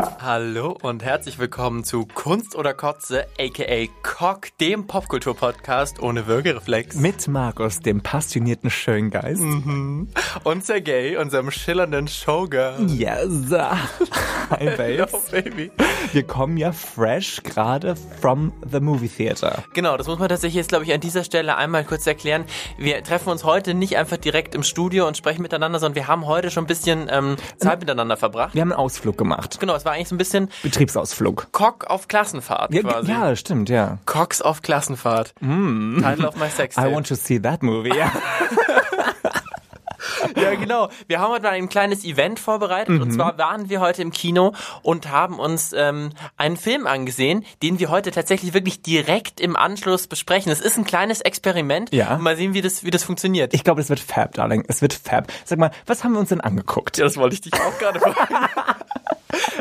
Hallo und herzlich willkommen zu Kunst oder Kotze, aka Cock, dem Popkultur-Podcast ohne Würgereflex. Mit Markus, dem passionierten Schöngeist. Mhm. Und Sergej, unserem schillernden Showgirl. Yes. Hi, Babes. Hello, Baby. Wir kommen ja fresh gerade from the movie theater. Genau, das muss man tatsächlich jetzt, glaube ich, an dieser Stelle einmal kurz erklären. Wir treffen uns heute nicht einfach direkt im Studio und sprechen miteinander, sondern wir haben heute schon ein bisschen ähm, Zeit miteinander verbracht. Wir haben einen Ausflug gemacht. Genau, es war eigentlich so ein bisschen Betriebsausflug. Cock auf Klassenfahrt Ja, quasi. ja stimmt, ja. Cocks auf Klassenfahrt. Title of my sex I want to see that movie. Ja. Ja, genau. Wir haben heute mal ein kleines Event vorbereitet. Und zwar waren wir heute im Kino und haben uns ähm, einen Film angesehen, den wir heute tatsächlich wirklich direkt im Anschluss besprechen. Es ist ein kleines Experiment. Ja. Und mal sehen, wie das, wie das funktioniert. Ich glaube, es wird fab, Darling. Es wird fab. Sag mal, was haben wir uns denn angeguckt? Ja, das wollte ich dich auch gerade fragen.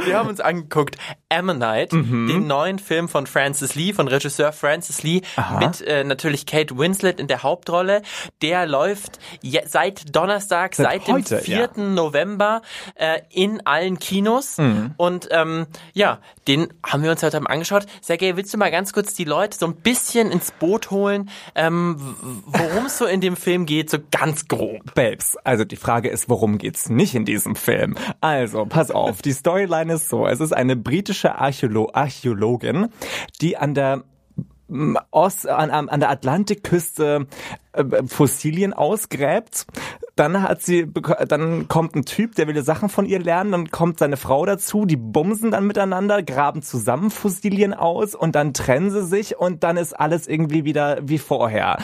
Wir haben uns angeguckt Ammonite, den neuen Film von Francis Lee, von Regisseur Francis Lee, mit äh, natürlich Kate Winslet in der Hauptrolle. Der läuft je, seit Donnerstag, Seit seit, heute, dem 4. November äh, in allen Kinos. Und ähm, ja, den haben wir uns heute mal angeschaut. Sergej, willst du mal ganz kurz die Leute so ein bisschen ins Boot holen, ähm, worum es so in dem Film geht, so ganz grob? Babes, also die Frage ist, worum geht's nicht in diesem Film? Also, pass auf, die Storyline ist so, es ist eine britische Archäolo Archäologin, die an der m, Ost, an an der Atlantikküste äh, Fossilien ausgräbt. Dann hat sie, dann kommt ein Typ, der will die Sachen von ihr lernen, dann kommt seine Frau dazu, die bumsen dann miteinander, graben zusammen Fossilien aus und dann trennen sie sich und dann ist alles irgendwie wieder wie vorher.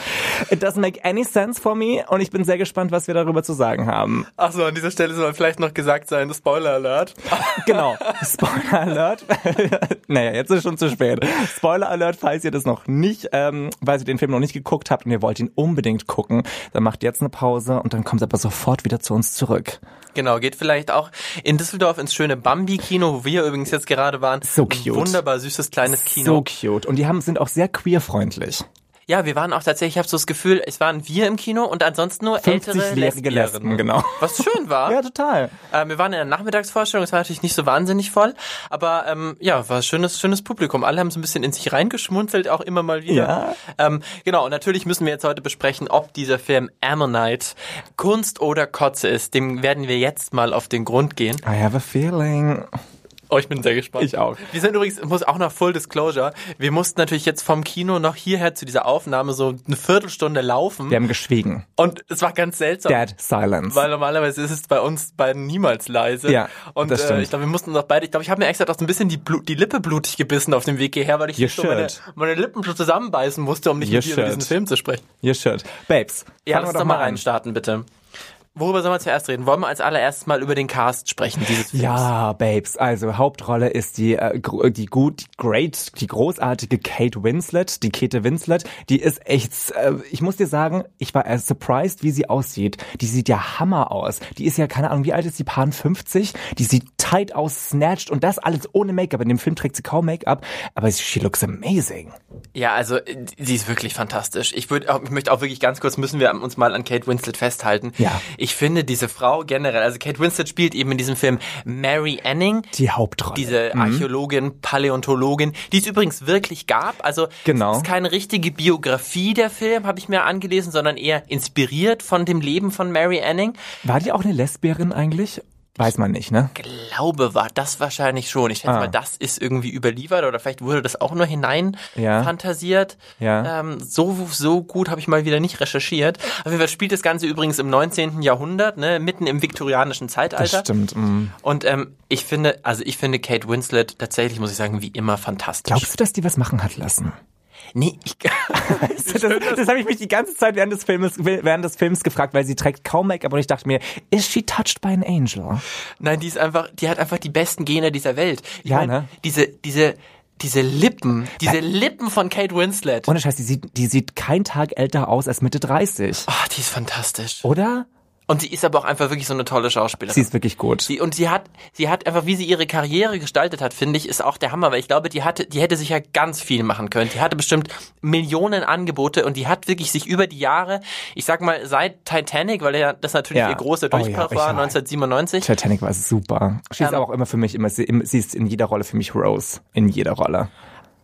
It doesn't make any sense for me und ich bin sehr gespannt, was wir darüber zu sagen haben. Achso, an dieser Stelle soll vielleicht noch gesagt sein, Spoiler Alert. Genau. Spoiler Alert. naja, jetzt ist schon zu spät. Spoiler Alert, falls ihr das noch nicht, ähm, falls ihr den Film noch nicht geguckt habt und ihr wollt ihn unbedingt gucken, dann macht jetzt eine Pause und dann kommt aber sofort wieder zu uns zurück. Genau, geht vielleicht auch in Düsseldorf ins schöne Bambi-Kino, wo wir übrigens jetzt gerade waren. So cute. Wunderbar süßes kleines Kino. So cute. Und die haben, sind auch sehr queer-freundlich. Ja, wir waren auch tatsächlich, ich habe so das Gefühl, es waren wir im Kino und ansonsten nur 50 ältere Lesbierinnen. Lesben, genau. Was schön war. Ja, total. äh, wir waren in der Nachmittagsvorstellung, es war natürlich nicht so wahnsinnig voll, aber ähm, ja, war ein schönes, schönes Publikum. Alle haben so ein bisschen in sich reingeschmunzelt, auch immer mal wieder. Ja. Ähm, genau, und natürlich müssen wir jetzt heute besprechen, ob dieser Film Ammonite Kunst oder Kotze ist. Dem werden wir jetzt mal auf den Grund gehen. I have a feeling. Oh, ich bin sehr gespannt. Ich auch. Wir sind übrigens, muss auch noch Full Disclosure, wir mussten natürlich jetzt vom Kino noch hierher zu dieser Aufnahme so eine Viertelstunde laufen. Wir haben geschwiegen. Und es war ganz seltsam. Dead silence. Weil normalerweise ist es bei uns beiden niemals leise. Ja, und das äh, stimmt. ich glaube, wir mussten noch beide, ich glaube, ich habe mir extra auch so ein bisschen die, Blut, die Lippe blutig gebissen auf dem Weg hierher, weil ich You so meine, meine Lippen so zusammenbeißen musste, um nicht mit dir über diesen. Film zu sprechen. You should. Babes, Ja, lass wir doch mal reinstarten, bitte. Worüber sollen wir zuerst reden? Wollen wir als allererstes mal über den Cast sprechen, dieses Films? Ja, Babes. Also Hauptrolle ist die äh, die gut, die great, die großartige Kate Winslet, die Kate Winslet. Die ist echt. Äh, ich muss dir sagen, ich war äh, surprised, wie sie aussieht. Die sieht ja Hammer aus. Die ist ja keine Ahnung, wie alt ist die? Paar 50. Die sieht tight aus, snatched und das alles ohne Make-up. In dem Film trägt sie kaum Make-up, aber she looks amazing. Ja, also sie ist wirklich fantastisch. Ich würde, auch- ich möchte auch wirklich ganz kurz müssen wir uns mal an Kate Winslet festhalten. Ja. Ich finde diese Frau generell, also Kate Winslet spielt eben in diesem Film Mary Anning. Die Hauptrolle. Diese Archäologin, Paläontologin, die es übrigens wirklich gab. Also Genau. es ist keine richtige Biografie der Film, habe ich mir angelesen, sondern eher inspiriert von dem Leben von Mary Anning. War die auch eine Lesbierin eigentlich? Weiß man nicht, ne? Glaube war das wahrscheinlich schon. Ich schätze Ah. mal, das ist irgendwie überliefert oder vielleicht wurde das auch nur hinein Ja. fantasiert. Ja. Ähm, so, so gut habe ich mal wieder nicht recherchiert. Auf jeden Fall spielt das Ganze übrigens im 19. Jahrhundert, ne, mitten im viktorianischen Das Zeitalter. stimmt. mm. Und ähm, ich finde, also ich finde Kate Winslet tatsächlich, muss ich sagen, wie immer fantastisch. Glaubst du, dass die was machen hat lassen? Nee, ich, Das, das habe ich mich die ganze Zeit während des Films, während des Films gefragt, weil sie trägt kaum Make-up und ich dachte mir, is she touched by an angel? nein, die ist einfach, die hat einfach die besten Gene dieser Welt. Ich Ja, mein, ne? Diese, diese, diese Lippen, diese Lippen von Kate Winslet. Ohne Scheiß, die sieht, die sieht kein Tag älter aus als Mitte 30. Ah, die ist fantastisch. Oder? Und sie ist aber auch einfach wirklich so eine tolle Schauspielerin. Sie ist wirklich gut. Sie, und sie hat, sie hat einfach, wie sie ihre Karriere gestaltet hat, finde ich, ist auch der Hammer, weil ich glaube, die hatte, die hätte sich ja ganz viel machen können. Die hatte bestimmt Millionen Angebote und die hat wirklich sich über die Jahre, ich sag mal, seit Titanic, weil ja das natürlich Ja. ihr großer Oh ja, Durchbruch war, 1997. Titanic war super. Sie ist Ähm, aber auch immer für mich immer, sie, sie ist in jeder Rolle für mich Rose. In jeder Rolle.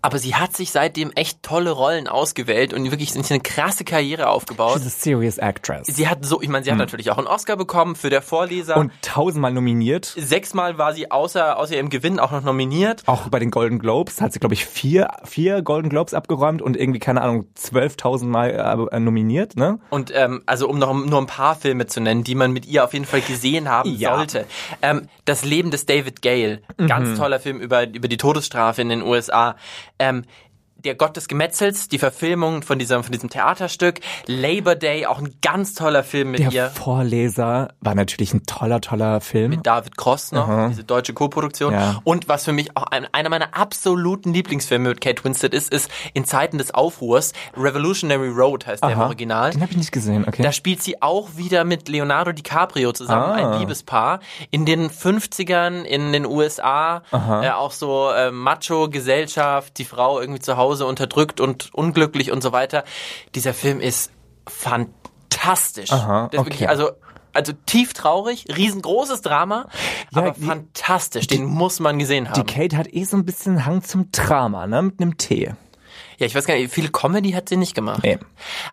Aber sie hat sich seitdem echt tolle Rollen ausgewählt und wirklich eine krasse Karriere aufgebaut. She's a serious actress. Sie hat so, ich meine, sie hat natürlich auch einen Oscar bekommen für der Vorleser. Und tausendmal nominiert. Sechsmal war sie außer, außer ihrem Gewinn auch noch nominiert. Auch bei den Golden Globes hat sie, glaube ich, vier, vier Golden Globes abgeräumt und irgendwie, keine Ahnung, 12.000 Mal äh, nominiert, ne? Und ähm, also um noch nur ein paar Filme zu nennen, die man mit ihr auf jeden Fall gesehen haben Ja. sollte. Ähm, das Leben des David Gale, ganz toller Film über über die Todesstrafe in den USA. Ähm, der Gott des Gemetzels, die Verfilmung von diesem, von diesem Theaterstück. Labor Day, auch ein ganz toller Film mit Der ihr. Vorleser war natürlich ein toller, toller Film. David Cross noch, diese deutsche Co-Produktion. Ja. Und was für mich auch ein, einer meiner absoluten Lieblingsfilme mit Kate Winslet ist, ist In Zeiten des Aufruhrs, Revolutionary Road heißt der im Aha. Original. Den habe ich nicht gesehen, okay. Da spielt sie auch wieder mit Leonardo DiCaprio zusammen, Ah. ein Liebespaar. In den 50ern in den USA, äh, auch so äh, Macho-Gesellschaft, die Frau irgendwie zu Hause unterdrückt und unglücklich und so weiter. Dieser Film ist fantastisch. Aha, ist wirklich, okay. also also tief traurig, riesengroßes Drama, Ja, aber die- fantastisch. Den muss man gesehen Die haben. Kate hat eh so ein bisschen Hang zum Drama, ne? Mit einem T. Ja, ich weiß gar nicht, viel Comedy hat sie nicht gemacht. Nee.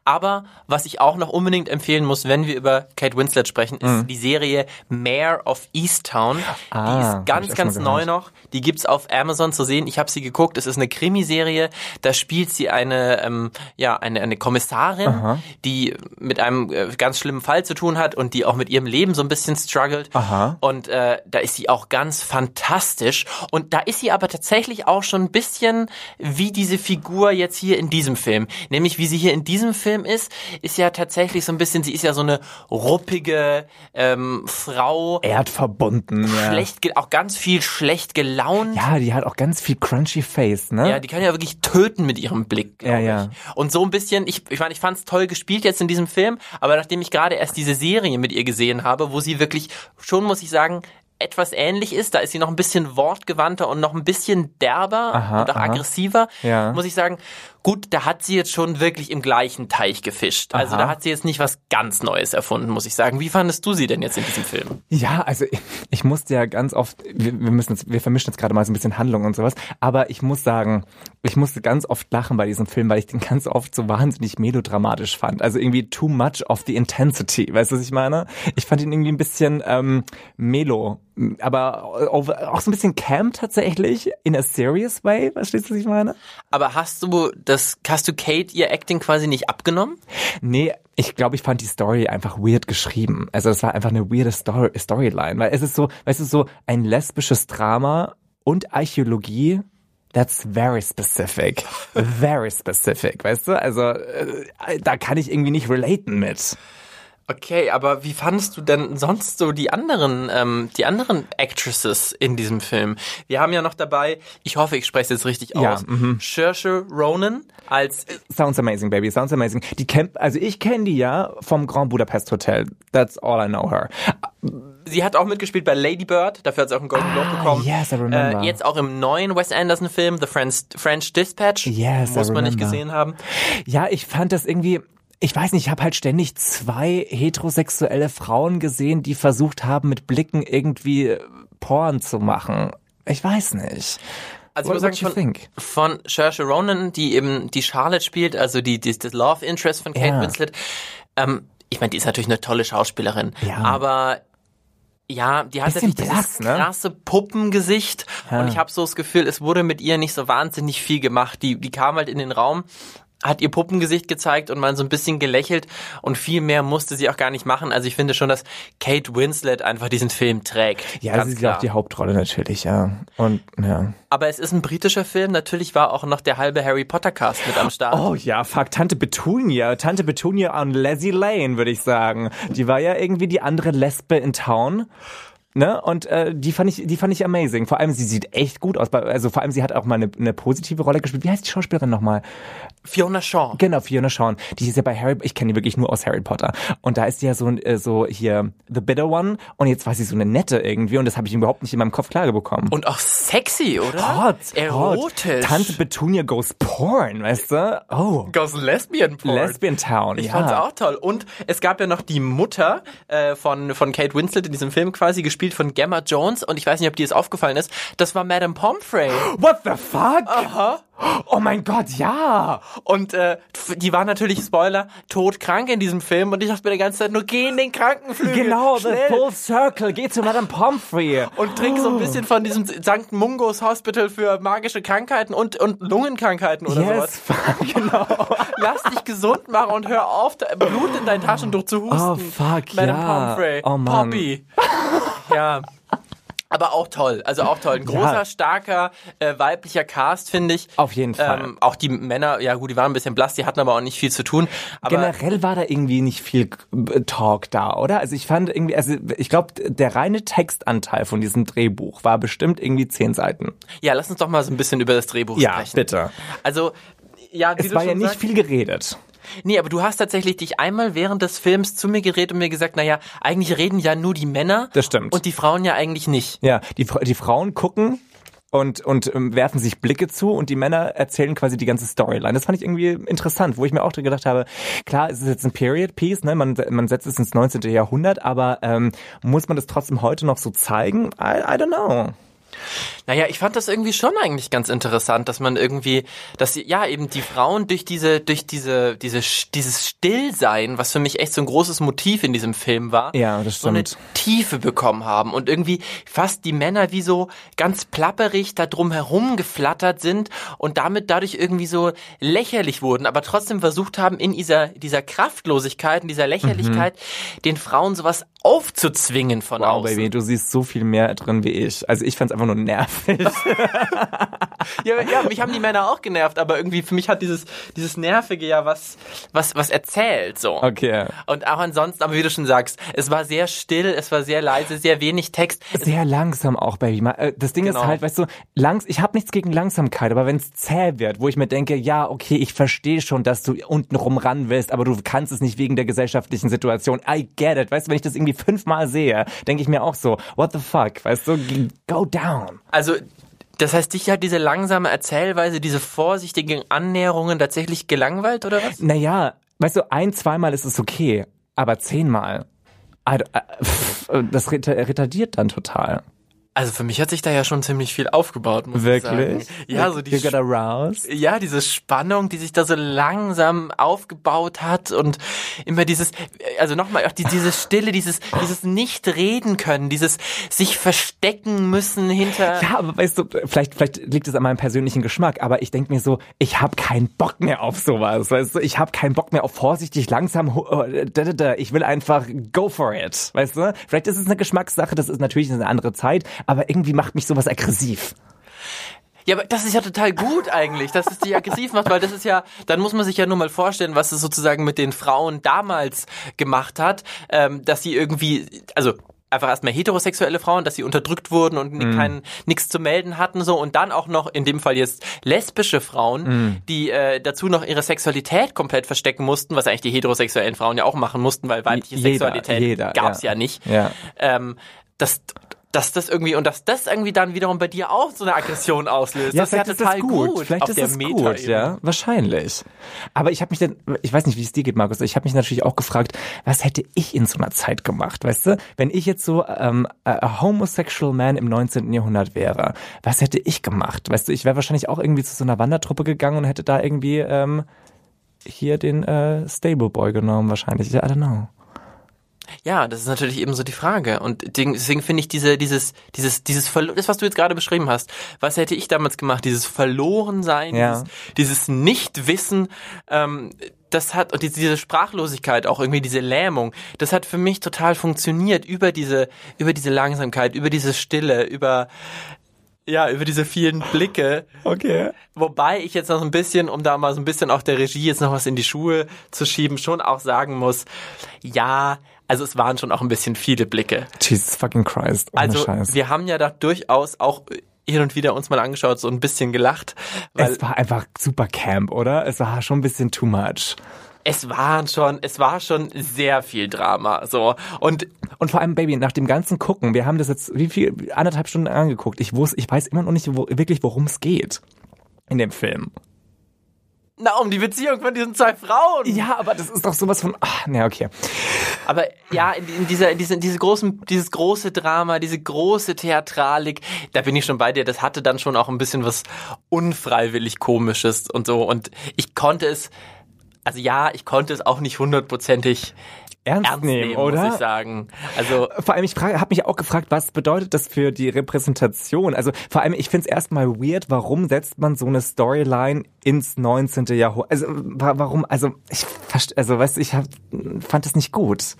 Aber was ich auch noch unbedingt empfehlen muss, wenn wir über Kate Winslet sprechen, ist Mhm. die Serie Mayor of Easttown. Ah, die ist ganz, ganz neu noch. Die gibt's auf Amazon zu sehen. Ich habe sie geguckt. Es ist eine Krimiserie. Da spielt sie eine, ähm, ja, eine, eine Kommissarin, die mit einem äh, ganz schlimmen Fall zu tun hat und die auch mit ihrem Leben so ein bisschen struggelt. Aha. Und äh, da ist sie auch ganz fantastisch. Und da ist sie aber tatsächlich auch schon ein bisschen wie diese Figur jetzt hier in diesem Film. Nämlich wie sie hier in diesem Film ist, ist ja tatsächlich so ein bisschen, sie ist ja so eine ruppige ähm, Frau, Erdverbunden, ja. schlecht, ge- auch ganz viel schlecht gelaunt. Ja, die hat auch ganz viel crunchy Face, ne? Ja, die kann ja wirklich töten mit ihrem Blick. Ja, ja. Ich. Und so ein bisschen, ich, ich meine, ich fand es toll gespielt jetzt in diesem Film, aber nachdem ich gerade erst diese Serie mit ihr gesehen habe, wo sie wirklich schon, muss ich sagen, etwas ähnlich ist, da ist sie noch ein bisschen wortgewandter und noch ein bisschen derber Aha, und auch aha. aggressiver, Ja. muss ich sagen, gut, da hat sie jetzt schon wirklich im gleichen Teich gefischt. Also Aha. da hat sie jetzt nicht was ganz Neues erfunden, muss ich sagen. Wie fandest du sie denn jetzt in diesem Film? Ja, also ich, ich musste ja ganz oft, wir, wir müssen jetzt, wir vermischen jetzt gerade mal so ein bisschen Handlung und sowas, aber ich muss sagen, ich musste ganz oft lachen bei diesem Film, weil ich den ganz oft so wahnsinnig melodramatisch fand. Also irgendwie too much of the intensity, weißt du, was ich meine? Ich fand ihn irgendwie ein bisschen ähm, melo, aber auch, so ein bisschen camp tatsächlich, in a serious way, verstehst du, was ich meine? Aber hast du das, hast du Kate ihr Acting quasi nicht abgenommen? Nee, ich glaube, ich fand die Story einfach weird geschrieben. Also es war einfach eine weirde Story Storyline, weil es ist so, weißt du, so ein lesbisches Drama und Archäologie. That's very specific. Very specific, weißt du? Also äh, da kann ich irgendwie nicht relaten mit. Okay, aber wie fandest du denn sonst so die anderen, ähm, die anderen Actresses in diesem Film? Wir haben ja noch dabei, ich hoffe, ich spreche es jetzt richtig Ja, aus, mhm. Saoirse Ronan als Sounds amazing, baby. Sounds amazing. Die kennt, also ich kenne die ja vom Grand Budapest Hotel. That's all I know her. Sie hat auch mitgespielt bei Lady Bird, dafür hat sie auch einen Golden Globe bekommen. Ah, yes, I remember. Äh, jetzt auch im neuen Wes Anderson Film, The French, French Dispatch. Yes, I Muss man nicht gesehen haben. Ja, ich fand das irgendwie, ich weiß nicht, ich habe halt ständig zwei heterosexuelle Frauen gesehen, die versucht haben, mit Blicken irgendwie Porn zu machen. Ich weiß nicht. Also ich What- muss what sagen, von, von Saoirse Ronan, die eben die Charlotte spielt, also die, die das Love Interest von Kate Ja. Winslet. Ähm, ich meine, die ist natürlich eine tolle Schauspielerin, Ja. aber ja, die hat natürlich dieses blass, ne? krasse Puppengesicht und ich habe so das Gefühl, es wurde mit ihr nicht so wahnsinnig viel gemacht. Die, die kam halt in den Raum, hat ihr Puppengesicht gezeigt und mal so ein bisschen gelächelt und viel mehr musste sie auch gar nicht machen. Also ich finde schon, dass Kate Winslet einfach diesen Film trägt. Ja, sie ist auch die Hauptrolle natürlich, ja. Und ja. Aber es ist ein britischer Film. Natürlich war auch noch der halbe Harry Potter Cast mit am Start. Oh ja, fuck, Tante Petunia. Tante Petunia on Leslie Lane, würde ich sagen. Die war ja irgendwie die andere Lesbe in Town. Ne? Und äh, die fand ich, die fand ich amazing. Vor allem, sie sieht echt gut aus. Also vor allem, sie hat auch mal eine, eine positive Rolle gespielt. Wie heißt die Schauspielerin nochmal? Fiona Shaw. Genau, Fiona Shaw. Die ist ja bei Harry, ich kenne die wirklich nur aus Harry Potter. Und da ist die ja so, äh, so hier The Bitter One. Und jetzt war sie so eine nette irgendwie. Und das habe ich überhaupt nicht in meinem Kopf klar bekommen. Und auch sexy, oder? Hot, Erotisch. Hot. Tante Petunia goes porn, weißt du? Oh. Goes Lesbian Porn. Lesbian Town, Ich ja. fand's auch toll. Und es gab ja noch die Mutter äh, von, von Kate Winslet in diesem Film quasi, gespielt von Gemma Jones. Und ich weiß nicht, ob dir das aufgefallen ist. Das war Madame Pomfrey. What the fuck? Aha. Oh mein Gott, ja. Und äh, die war natürlich, Spoiler, todkrank in diesem Film. Und ich dachte mir die ganze Zeit nur, geh in den Krankenflügel. Genau, the schnell. full circle. Geh zu Madame Pomfrey. Und trink so ein bisschen von diesem St. Mungos Hospital für magische Krankheiten und, und Lungenkrankheiten oder yes, sowas. fuck, genau. Lass dich gesund machen und hör auf, Blut in dein Taschentuch zu husten. Oh, fuck, Madame ja. Pomfrey. Oh, Mann. Poppy. ja. Aber auch toll. Also auch toll. Ein großer, Ja. starker, äh, weiblicher Cast, finde ich. Auf jeden Fall. Ähm, auch die Männer, ja gut, die waren ein bisschen blass, die hatten aber auch nicht viel zu tun. Aber Generell war da irgendwie nicht viel äh, Talk da, oder? Also ich fand irgendwie, also ich glaube, der reine Textanteil von diesem Drehbuch war bestimmt irgendwie zehn Seiten. ja, lass uns doch mal so ein bisschen über das Drehbuch sprechen. bitte. Also, ja, Es war ja nicht sagst, viel geredet. Nee, aber du hast tatsächlich dich einmal während des Films zu mir geredet und mir gesagt, naja, eigentlich reden ja nur die Männer. Das stimmt. Und die Frauen ja eigentlich nicht. Ja, die, die Frauen gucken und, und ähm, werfen sich Blicke zu und die Männer erzählen quasi die ganze Storyline. Das fand ich irgendwie interessant, wo ich mir auch gedacht habe, klar, es ist jetzt ein Period Piece, ne? man, man setzt es ins 19. Jahrhundert, aber ähm, muss man das trotzdem heute noch so zeigen? I, I don't know. Naja, ich fand das irgendwie schon eigentlich ganz interessant, dass man irgendwie, dass sie- ja eben die Frauen durch diese, durch diese, diese, dieses Stillsein, was für mich echt so ein großes Motiv in diesem Film war, Ja, das so eine stimmt. Tiefe bekommen haben und irgendwie fast die Männer wie so ganz plapperig da drum herum geflattert sind und damit dadurch irgendwie so lächerlich wurden, aber trotzdem versucht haben, in dieser, dieser Kraftlosigkeit, in dieser Lächerlichkeit, den Frauen sowas aufzuzwingen von Wow, außen. Baby, du siehst so viel mehr drin wie ich. Also ich fand's einfach nur nervig. Ja, ja, mich haben die Männer auch genervt, aber irgendwie für mich hat dieses, dieses Nervige ja was, was, was erzählt, so. Okay. Und auch ansonsten, aber wie du schon sagst, es war sehr still, es war sehr leise, sehr wenig Text. Sehr langsam auch, Baby. Äh, Das Ding Genau. ist halt, weißt du, langs ich habe nichts gegen Langsamkeit, aber wenn es zäh wird, wo ich mir denke, ja, okay, ich verstehe schon, dass du unten rum ran willst, aber du kannst es nicht wegen der gesellschaftlichen Situation. I get it. Weißt du, wenn ich das irgendwie fünfmal sehe, denke ich mir auch so, what the fuck, weißt du, go down. Also, das heißt, dich hat diese langsame Erzählweise, diese vorsichtigen Annäherungen tatsächlich gelangweilt, oder was? Naja, weißt du, ein, zweimal ist es okay, aber zehnmal, pff, äh, das reta- retardiert dann total. Also für mich hat sich da ja schon ziemlich viel aufgebaut, muss ich sagen. Wirklich? Ja, so die aroused? ja, diese Spannung, die sich da so langsam aufgebaut hat und immer dieses, also nochmal auch die, diese Stille, dieses, dieses nicht reden können, dieses sich verstecken müssen hinter. Ja, aber weißt du, vielleicht, vielleicht liegt es an meinem persönlichen Geschmack, aber ich denke mir so, ich habe keinen Bock mehr auf sowas, weißt du, ich habe keinen Bock mehr auf vorsichtig, langsam, da. ich will einfach go for it, weißt du? Vielleicht ist es eine Geschmackssache, das ist natürlich eine andere Zeit, aber irgendwie macht mich sowas aggressiv. Ja, aber das ist ja total gut eigentlich, dass es dich aggressiv macht, weil das ist ja, dann muss man sich ja nur mal vorstellen, was es sozusagen mit den Frauen damals gemacht hat, ähm, dass sie irgendwie, also einfach erstmal heterosexuelle Frauen, dass sie unterdrückt wurden und kein nichts zu melden hatten so und dann auch noch in dem Fall jetzt lesbische Frauen, die äh, dazu noch ihre Sexualität komplett verstecken mussten, was eigentlich die heterosexuellen Frauen ja auch machen mussten, weil weibliche Jeder, Sexualität jeder, gab's ja. ja nicht. Ja. Ähm, das dass das irgendwie und dass das irgendwie dann wiederum bei dir auch so eine Aggression auslöst. das ist ja total gut. gut. Vielleicht ist das gut, Meta-Ebene. ja, wahrscheinlich. Aber ich habe mich dann, ich weiß nicht, wie es dir geht, Markus. Ich habe mich natürlich auch gefragt, was hätte ich in so einer Zeit gemacht, weißt du? Wenn ich jetzt so ähm, a homosexual man im 19. Jahrhundert wäre, was hätte ich gemacht? Weißt du, ich wäre wahrscheinlich auch irgendwie zu so einer Wandertruppe gegangen und hätte da irgendwie ähm, hier den äh, Stable Boy genommen, wahrscheinlich. I don't know. Ja, das ist natürlich eben so die Frage. Und deswegen deswegen finde ich diese, dieses, dieses, dieses, Verlo- das, was du jetzt gerade beschrieben hast, was hätte ich damals gemacht? Dieses Verlorensein, Ja. dieses, dieses Nichtwissen, ähm, das hat, und diese, diese Sprachlosigkeit, auch irgendwie diese Lähmung, das hat für mich total funktioniert über diese, über diese Langsamkeit, über diese Stille, über, ja, über diese vielen Blicke. Okay. Wobei ich jetzt noch ein bisschen, um da mal so ein bisschen auch der Regie jetzt noch was in die Schuhe zu schieben, schon auch sagen muss, ja, also es waren schon auch ein bisschen viele Blicke. Jesus fucking Christ. Ohne Also Scheiß. wir haben ja da durchaus auch hin und wieder uns mal angeschaut, so ein bisschen gelacht, es war einfach super Camp, oder? Es war schon ein bisschen too much. es waren schon, es war schon sehr viel Drama, so und Und vor allem, Baby, nach dem ganzen Gucken, wir haben das jetzt wie viel, anderthalb Stunden angeguckt. Ich wusste, ich weiß immer noch nicht wo, wirklich, worum es geht in dem Film. Na um die Beziehung von diesen zwei Frauen. Ja, aber das ist doch sowas von, ach, ne, okay. Aber ja, in, in dieser, in dieser, diese großen, dieses große Drama, diese große Theatralik, da bin ich schon bei dir. Das hatte dann schon auch ein bisschen was unfreiwillig komisches und so. Und ich konnte es, also ja, ich konnte es auch nicht hundertprozentig Ernst, ernst nehmen, oder? muss ich sagen. Also Vor allem, ich habe mich auch gefragt, was bedeutet das für die Repräsentation? Also vor allem, ich finde es erstmal weird, warum setzt man so eine Storyline ins 19. Jahrhundert? Also wa- warum? Also ich also weißt ich hab, fand das nicht gut.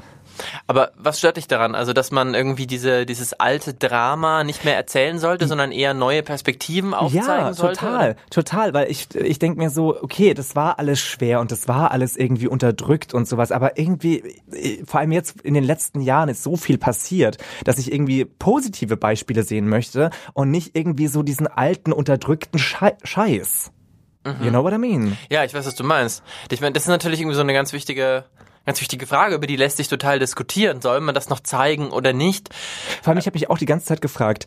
Aber was stört dich daran? Also, dass man irgendwie diese, dieses alte Drama nicht mehr erzählen sollte, sondern eher neue Perspektiven aufzeigen Ja, sollte? total, total, weil ich ich denke mir so, okay, das war alles schwer und das war alles irgendwie unterdrückt und sowas, aber irgendwie äh, vor allem jetzt in den letzten Jahren ist so viel passiert, dass ich irgendwie positive Beispiele sehen möchte und nicht irgendwie so diesen alten unterdrückten Schei Scheiß. You know what I mean? Ja, ich weiß, was du meinst. Ich meine, das ist natürlich irgendwie so eine ganz wichtige, ganz wichtige Frage, über die lässt sich total diskutieren. Soll man das noch zeigen oder nicht? Vor allem, ich habe mich auch die ganze Zeit gefragt,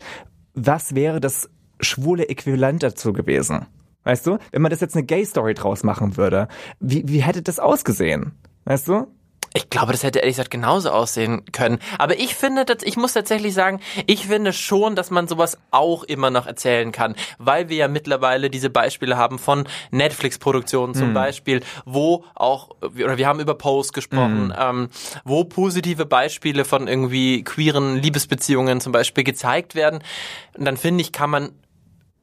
was wäre das schwule Äquivalent dazu gewesen? Weißt du, wenn man das jetzt eine Gay-Story draus machen würde, wie, wie hätte das ausgesehen? Weißt du? Ich glaube, das hätte ehrlich gesagt genauso aussehen können. Aber ich finde, ich muss tatsächlich sagen, ich finde schon, dass man sowas auch immer noch erzählen kann, weil wir ja mittlerweile diese Beispiele haben von Netflix-Produktionen zum Beispiel, wo auch, oder wir haben über Pose gesprochen, ähm, wo positive Beispiele von irgendwie queeren Liebesbeziehungen zum Beispiel gezeigt werden. Und dann finde ich, kann man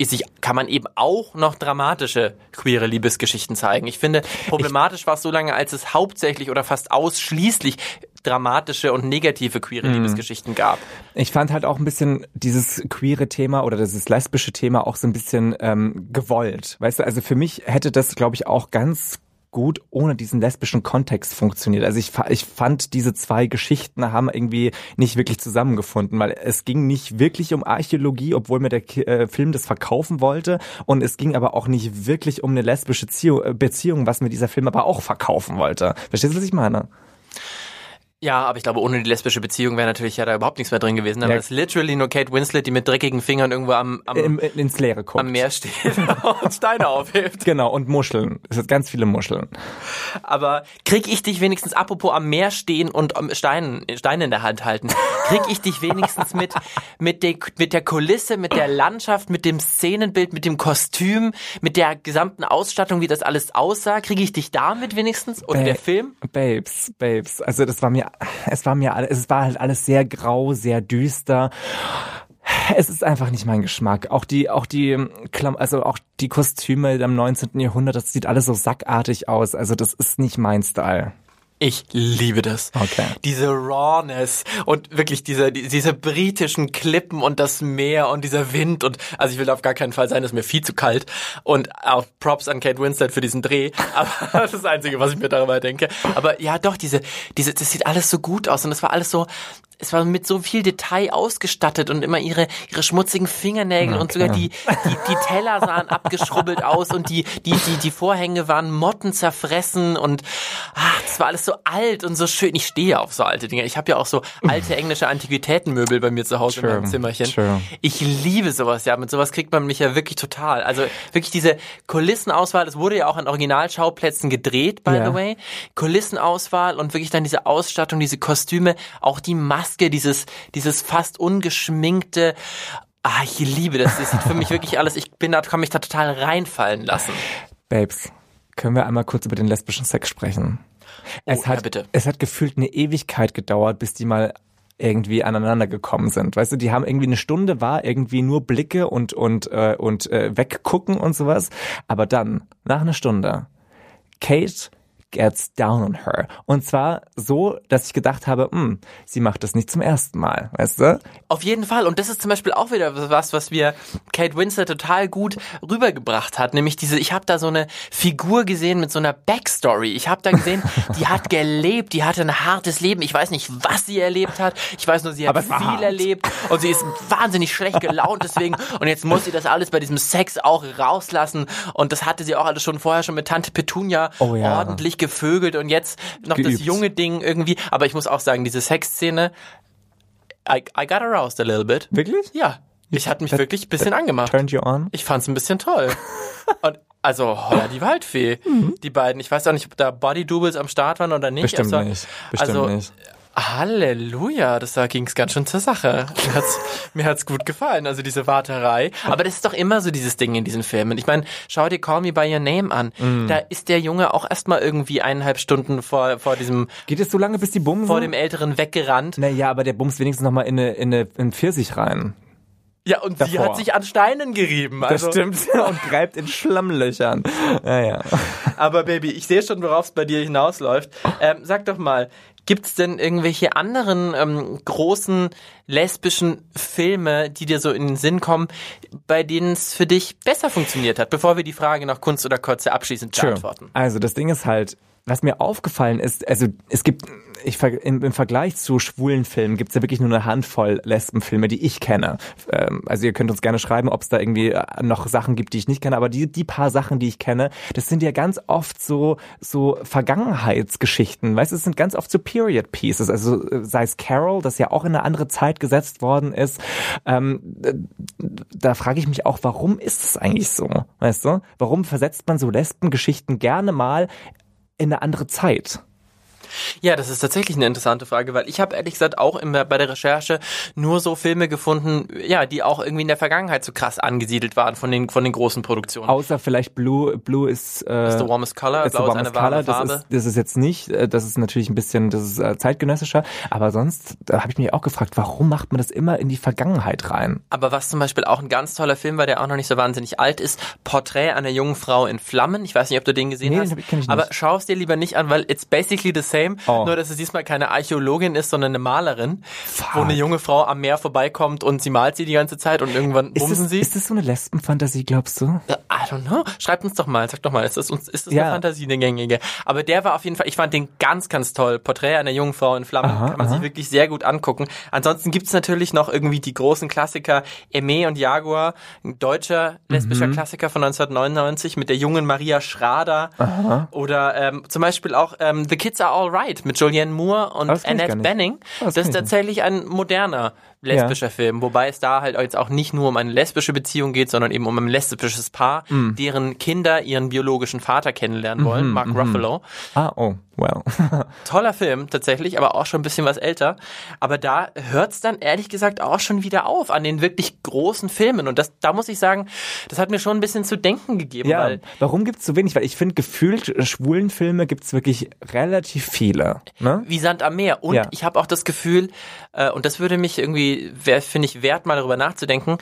sich, kann man eben auch noch dramatische queere Liebesgeschichten zeigen. Ich finde, problematisch war es so lange, als es hauptsächlich oder fast ausschließlich dramatische und negative queere Liebesgeschichten gab. Ich fand halt auch ein bisschen dieses queere Thema oder dieses lesbische Thema auch so ein bisschen ähm, gewollt. Weißt du, also für mich hätte das, glaube ich, auch ganz gut ohne diesen lesbischen Kontext funktioniert. Also ich, ich fand, diese zwei Geschichten haben irgendwie nicht wirklich zusammengefunden, weil es ging nicht wirklich um Archäologie, obwohl mir der äh, Film das verkaufen wollte. Und es ging aber auch nicht wirklich um eine lesbische Zieh- äh, Beziehung, was mir dieser Film aber auch verkaufen wollte. Verstehst du, was ich meine? Ja, aber ich glaube, ohne die lesbische Beziehung wäre natürlich ja da überhaupt nichts mehr drin gewesen. Aber Ja. das ist literally nur Kate Winslet, die mit dreckigen Fingern irgendwo am, am, Im, ins Leere guckt. am Meer steht und Steine aufhebt. Genau, und Muscheln. Es sind ganz viele Muscheln. Aber krieg ich dich wenigstens, apropos am Meer stehen und am Steinen, Steine in der Hand halten, krieg ich dich wenigstens mit, mit, der, mit der Kulisse, mit der Landschaft, mit dem Szenenbild, mit dem Kostüm, mit der gesamten Ausstattung, wie das alles aussah, kriege ich dich damit wenigstens? Oder Ba- der Film? Babes, Babes. Also das war mir, es war mir, es war halt alles sehr grau, sehr düster. Es ist einfach nicht mein Geschmack. Auch die, auch die Klam also auch die Kostüme im 19. Jahrhundert, das sieht alles so sackartig aus. Also das ist nicht mein Style. Ich liebe das. Okay. Diese Rawness und wirklich diese, die- diese britischen Klippen und das Meer und dieser Wind und, also ich will auf gar keinen Fall sein, es ist mir viel zu kalt und auch Props an Kate Winslet für diesen Dreh, aber das ist das Einzige, was ich mir darüber denke. Aber ja, doch, diese, diese, das sieht alles so gut aus und es war alles so, es war mit so viel Detail ausgestattet und immer ihre, ihre schmutzigen Fingernägel und sogar die, die, die Teller sahen abgeschrubbelt aus und die, die, die, die Vorhänge waren Motten zerfressen und ach, das war alles so alt und so schön. Ich stehe auf so alte Dinge. Ich habe ja auch so alte englische Antiquitätenmöbel bei mir zu Hause in True, meinem Zimmerchen. true. Ich liebe sowas, ja. Mit sowas kriegt man mich ja wirklich total. Also wirklich diese Kulissenauswahl, das wurde ja auch an Originalschauplätzen gedreht, by Ja. the way. Kulissenauswahl und wirklich dann diese Ausstattung, diese Kostüme, auch die Maske, dieses, dieses fast ungeschminkte. Ah, ich liebe das. Das sieht für mich wirklich alles. Ich bin da, kann mich da total reinfallen lassen. Babes, können wir einmal kurz über den lesbischen Sex sprechen? es ja, hat, bitte. Es hat gefühlt eine Ewigkeit gedauert, bis die mal irgendwie aneinander gekommen sind. Weißt du, die haben irgendwie eine Stunde war irgendwie nur Blicke und und äh, und äh, weggucken und sowas, aber dann nach einer Stunde Kate gets down on her. Und zwar so, dass ich gedacht habe, hm, sie macht das nicht zum ersten Mal, weißt du? Auf jeden Fall. Und das ist zum Beispiel auch wieder was, was wir Kate Winslet total gut rübergebracht hat. Nämlich diese, ich habe da so eine Figur gesehen mit so einer Backstory. Ich habe da gesehen, die hat gelebt, die hatte ein hartes Leben. Ich weiß nicht, was sie erlebt hat. Ich weiß nur, sie hat viel hart. erlebt und sie ist wahnsinnig schlecht gelaunt deswegen. Und jetzt muss sie das alles bei diesem Sex auch rauslassen. Und das hatte sie auch alles schon vorher schon mit Tante Petunia oh, ja. ordentlich gevögelt und jetzt noch Geübt. das junge Ding irgendwie. Aber ich muss auch sagen, diese Sexszene, I, I got aroused a little bit. Wirklich? Ja. Ich hatte mich that, wirklich ein bisschen angemacht. Turned you on? Ich fand's ein bisschen toll. und also, holla die Waldfee. Mhm. Die beiden. Ich weiß auch nicht, ob da Body Doubles am Start waren oder nicht. Bestimmt also, nicht. Bestimmt also, nicht. Halleluja, das da ging's ganz schön zur Sache. Mir hat's, mir hat's gut gefallen, also diese Warterei. Aber das ist doch immer so dieses Ding in diesen Filmen. Ich meine, schau dir Call Me By Your Name an. Mm. Da ist der Junge auch erstmal irgendwie eineinhalb Stunden vor, vor diesem... Geht es so lange, bis die Bumsen? Vor dem Älteren weggerannt. Naja, aber der bumst wenigstens nochmal in eine, in eine, in Pfirsich rein. Ja, und Davor. sie hat sich an Steinen gerieben. Also. Das stimmt. und greift in Schlammlöchern. Ja, ja. Aber Baby, ich sehe schon, worauf es bei dir hinausläuft. Ähm, sag doch mal, Gibt's denn irgendwelche anderen ähm, großen lesbischen Filme, die dir so in den Sinn kommen, bei denen es für dich besser funktioniert hat, bevor wir die Frage nach Kunst oder Kotze abschließend beantworten? Also das Ding ist halt, was mir aufgefallen ist, also es gibt ich, im, im Vergleich zu schwulen Filmen gibt's ja wirklich nur eine Handvoll Lesbenfilme, die ich kenne. Ähm, also ihr könnt uns gerne schreiben, ob es da irgendwie äh, noch Sachen gibt, die ich nicht kenne, aber die, die paar Sachen, die ich kenne, das sind ja ganz oft so, so Vergangenheitsgeschichten. Weißt du, es sind ganz oft so Period Pieces. Also äh, sei es Carol, das ja auch in eine andere Zeit gesetzt worden ist. Ähm, da frage ich mich auch, warum ist es eigentlich so? Weißt du? Warum versetzt man so Lesbengeschichten gerne mal in eine andere Zeit? Ja, das ist tatsächlich eine interessante Frage, weil ich habe ehrlich gesagt auch immer bei der Recherche nur so Filme gefunden, ja, die auch irgendwie in der Vergangenheit so krass angesiedelt waren von den von den großen Produktionen. Außer vielleicht Blue, Blue ist äh, the warmest color, blau ist eine warme color. Farbe. Das ist, das ist jetzt nicht, äh, das ist natürlich ein bisschen, das ist äh, zeitgenössischer, aber sonst, habe ich mich auch gefragt, warum macht man das immer in die Vergangenheit rein? Aber was zum Beispiel auch ein ganz toller Film war, der auch noch nicht so wahnsinnig alt ist, Porträt einer jungen Frau in Flammen. Ich weiß nicht, ob du den gesehen nee, hast, den aber schau es dir lieber nicht an, weil it's basically the same Same, oh. nur dass es diesmal keine Archäologin ist, sondern eine Malerin, Fuck. wo eine junge Frau am Meer vorbeikommt und sie malt sie die ganze Zeit und irgendwann bumsen sie. Ist das so eine Lesbenfantasie, glaubst du? I don't know. Schreibt uns doch mal, sag doch mal, ist das, uns, ist das ja. eine Fantasie, eine gängige? Aber der war auf jeden Fall, ich fand den ganz, ganz toll. Porträt einer jungen Frau in Flammen, aha, kann man aha. sich wirklich sehr gut angucken. Ansonsten gibt's natürlich noch irgendwie die großen Klassiker Eme und Jaguar, ein deutscher lesbischer mhm. Klassiker von 1999 mit der jungen Maria Schrader. Aha. Oder ähm, zum Beispiel auch ähm, The Kids Are All Right mit Julianne Moore und Annette Benning. Das, das ist tatsächlich ein moderner lesbischer ja. Film, wobei es da halt jetzt auch nicht nur um eine lesbische Beziehung geht, sondern eben um ein lesbisches Paar, mm. deren Kinder ihren biologischen Vater kennenlernen wollen, mm -hmm, Mark mm -hmm. Ruffalo. Ah, oh, well. Toller Film tatsächlich, aber auch schon ein bisschen was älter. Aber da hört's dann ehrlich gesagt auch schon wieder auf an den wirklich großen Filmen. Und das, da muss ich sagen, das hat mir schon ein bisschen zu denken gegeben. Ja, weil warum gibt's so wenig? Weil ich finde, gefühlt äh, schwulen Filme gibt's wirklich relativ viele. Ne? Wie Sand am Meer. Und ja. ich habe auch das Gefühl, äh, und das würde mich irgendwie finde ich, wert, mal darüber nachzudenken.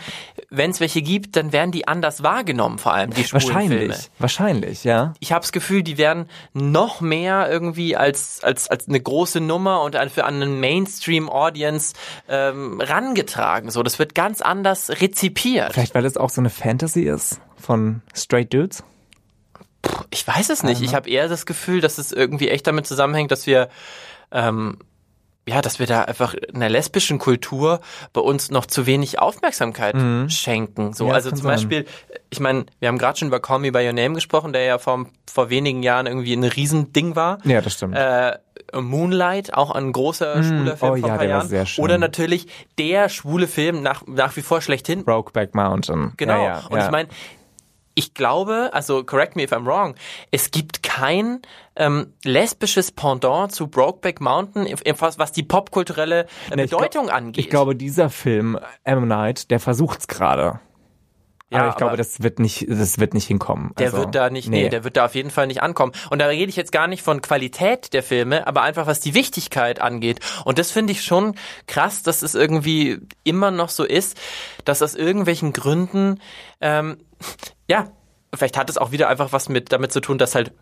Wenn es welche gibt, dann werden die anders wahrgenommen, vor allem die Wahrscheinlich, Filme. wahrscheinlich, ja. Ich habe das Gefühl, die werden noch mehr irgendwie als, als, als eine große Nummer und für einen Mainstream-Audience ähm, rangetragen. So, das wird ganz anders rezipiert. Vielleicht, weil es auch so eine Fantasy ist von Straight Dudes? Ich weiß es nicht. Ich habe eher das Gefühl, dass es irgendwie echt damit zusammenhängt, dass wir ähm, ja, dass wir da einfach einer lesbischen Kultur bei uns noch zu wenig Aufmerksamkeit mhm. schenken. So, ja, also zum sein. Beispiel, ich meine, wir haben gerade schon über Call Me by Your Name gesprochen, der ja vor, vor wenigen Jahren irgendwie ein Riesending war. Ja, das stimmt. Äh, Moonlight, auch ein großer mhm. schwuler Film oh, vor ja, ein paar Jahren. Sehr schön. Oder natürlich der schwule Film nach, nach wie vor schlechthin. Brokeback Mountain. Genau. Ja, Und ich meine, ich glaube, also correct me if I'm wrong, es gibt kein ähm, lesbisches Pendant zu Brokeback Mountain, was die popkulturelle äh, Bedeutung ich angeht. Ich glaube, dieser Film, M. Night, der versucht's gerade. Ja, aber ich glaube, das wird nicht, das wird nicht hinkommen. Der also, wird da nicht, nee. nee, der wird da auf jeden Fall nicht ankommen. Und da rede ich jetzt gar nicht von Qualität der Filme, aber einfach was die Wichtigkeit angeht. Und das finde ich schon krass, dass es irgendwie immer noch so ist, dass aus irgendwelchen Gründen, ähm, ja, vielleicht hat es auch wieder einfach was mit damit zu tun, dass halt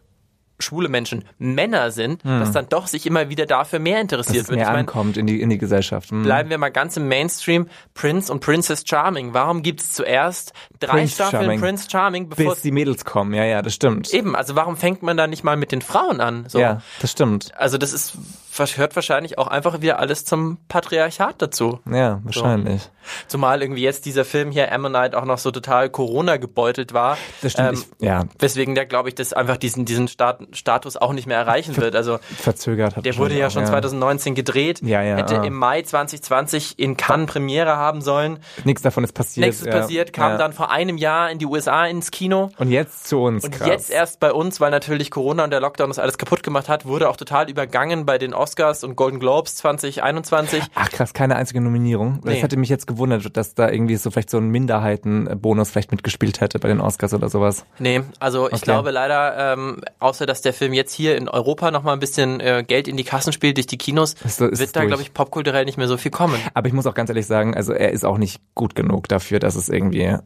schwule Menschen Männer sind, hm. dass dann doch sich immer wieder dafür mehr interessiert dass es mehr ich mein, ankommt in die, in die Gesellschaft. Hm. Bleiben wir mal ganz im Mainstream. Prince und Princess Charming. Warum gibt es zuerst drei Prince Staffeln Charming. Prince Charming, bevor Bis die Mädels kommen? Ja, ja, das stimmt. Eben, also warum fängt man da nicht mal mit den Frauen an? So. Ja, das stimmt. Also das ist hört wahrscheinlich auch einfach wieder alles zum Patriarchat dazu. Ja, wahrscheinlich. So. Zumal irgendwie jetzt dieser Film hier Ammonite auch noch so total Corona gebeutelt war. Das stimmt. Ähm, ich, ja. Weswegen der, glaube ich, das einfach diesen, diesen Stat Status auch nicht mehr erreichen wird. Also verzögert hat. Der wurde ja auch, schon ja. 2019 gedreht. Ja, ja. Hätte ah. im Mai 2020 in Cannes Premiere haben sollen. Nichts davon ist passiert. Nichts ist ja. passiert, kam ja. dann vor einem Jahr in die USA ins Kino. Und jetzt zu uns. Und krass. jetzt erst bei uns, weil natürlich Corona und der Lockdown das alles kaputt gemacht hat, wurde auch total übergangen bei den Oscars und Golden Globes 2021. Ach krass, keine einzige Nominierung. Nee. Das hätte mich jetzt gewundert, dass da irgendwie so vielleicht so ein Minderheitenbonus vielleicht mitgespielt hätte bei den Oscars oder sowas. Nee, also ich okay. glaube leider, ähm, außer dass der Film jetzt hier in Europa nochmal ein bisschen äh, Geld in die Kassen spielt durch die Kinos, ist, ist wird da, glaube ich, popkulturell nicht mehr so viel kommen. Aber ich muss auch ganz ehrlich sagen, also er ist auch nicht gut genug dafür, dass es irgendwie, äh,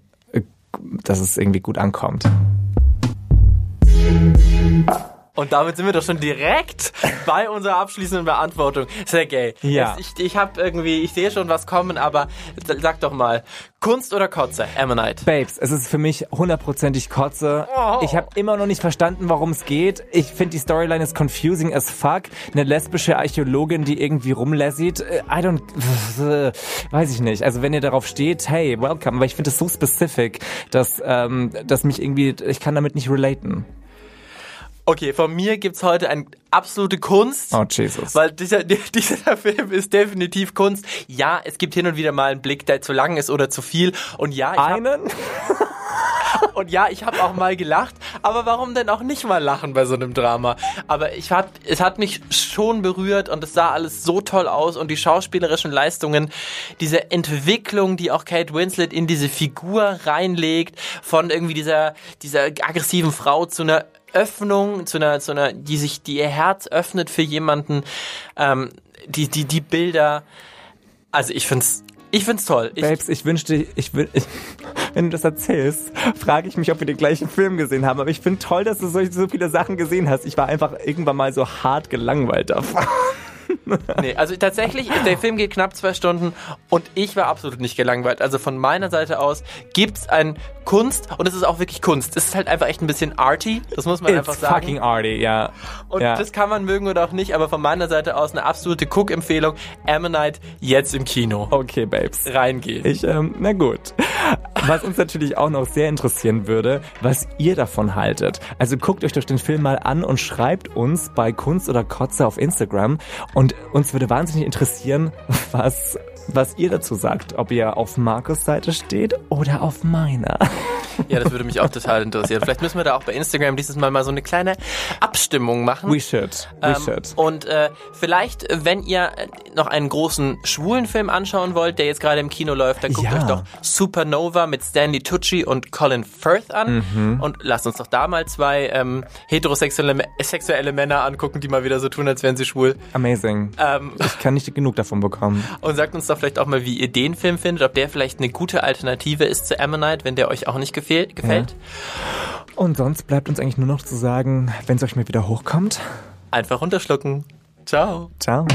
dass es irgendwie gut ankommt. Und damit sind wir doch schon direkt bei unserer abschließenden Beantwortung. Sergej, ja. ich, ich habe irgendwie, ich sehe schon was kommen, aber sag doch mal, Kunst oder Kotze, Ammonite? Babes, es ist für mich hundertprozentig Kotze. Oh. Ich habe immer noch nicht verstanden, worum es geht. Ich finde die Storyline ist confusing as fuck. Eine lesbische Archäologin, die irgendwie rumlässigt. Äh, I don't, weiß ich nicht. Also wenn ihr darauf steht, hey, welcome. Aber ich finde es so specific, dass, ähm, dass mich irgendwie, ich kann damit nicht relaten. Okay, von mir gibt's heute eine absolute Kunst. Oh, Jesus. Weil dieser, dieser Film ist definitiv Kunst. Ja, es gibt hin und wieder mal einen Blick, der zu lang ist oder zu viel. Und ja, ich Einen? Und ja, ich habe auch mal gelacht, aber warum denn auch nicht mal lachen bei so einem Drama? Aber ich hab, es hat mich schon berührt und es sah alles so toll aus und die schauspielerischen Leistungen, diese Entwicklung, die auch Kate Winslet in diese Figur reinlegt, von irgendwie dieser, dieser aggressiven Frau zu einer Öffnung, zu einer, zu einer, die sich, die ihr Herz öffnet für jemanden, ähm, die, die, die Bilder. Also ich find's, ich find's toll. Babes, ich wünschte, ich ich, wenn du das erzählst, frage ich mich, ob wir den gleichen Film gesehen haben. Aber ich finde toll, dass du so, so viele Sachen gesehen hast. Ich war einfach irgendwann mal so hart gelangweilt davon. nee, also tatsächlich, der Film geht knapp zwei Stunden und ich war absolut nicht gelangweilt. Also von meiner Seite aus gibt's ein Kunst und es ist auch wirklich Kunst. Es ist halt einfach echt ein bisschen arty, das muss man It's einfach sagen. fucking arty, ja. Und ja. das kann man mögen oder auch nicht, aber von meiner Seite aus eine absolute Cook-Empfehlung. Ammonite jetzt im Kino. Okay, Babes. Reingehen. Ich, ähm, na gut. Was uns natürlich auch noch sehr interessieren würde, was ihr davon haltet. Also guckt euch doch den Film mal an und schreibt uns bei Kunst oder Kotze auf Instagram. Und uns würde wahnsinnig interessieren, was was ihr dazu sagt, ob ihr auf Markus Seite steht oder auf meiner. Ja, das würde mich auch total interessieren. Vielleicht müssen wir da auch bei Instagram dieses Mal mal so eine kleine Abstimmung machen. We should. We ähm, should. Und äh, vielleicht, wenn ihr noch einen großen schwulen Film anschauen wollt, der jetzt gerade im Kino läuft, dann guckt ja. euch doch Supernova mit Stanley Tucci und Colin Firth an mhm. und lasst uns doch da mal zwei ähm, heterosexuelle sexuelle Männer angucken, die mal wieder so tun, als wären sie schwul. Amazing. Ähm, ich kann nicht genug davon bekommen. Und sagt uns doch vielleicht auch mal, wie ihr den Film findet, ob der vielleicht eine gute Alternative ist zu Ammonite, wenn der euch auch nicht gefällt gefällt. Ja. Und sonst bleibt uns eigentlich nur noch zu sagen, wenn es euch mal wieder hochkommt, einfach runterschlucken. Ciao. Ciao.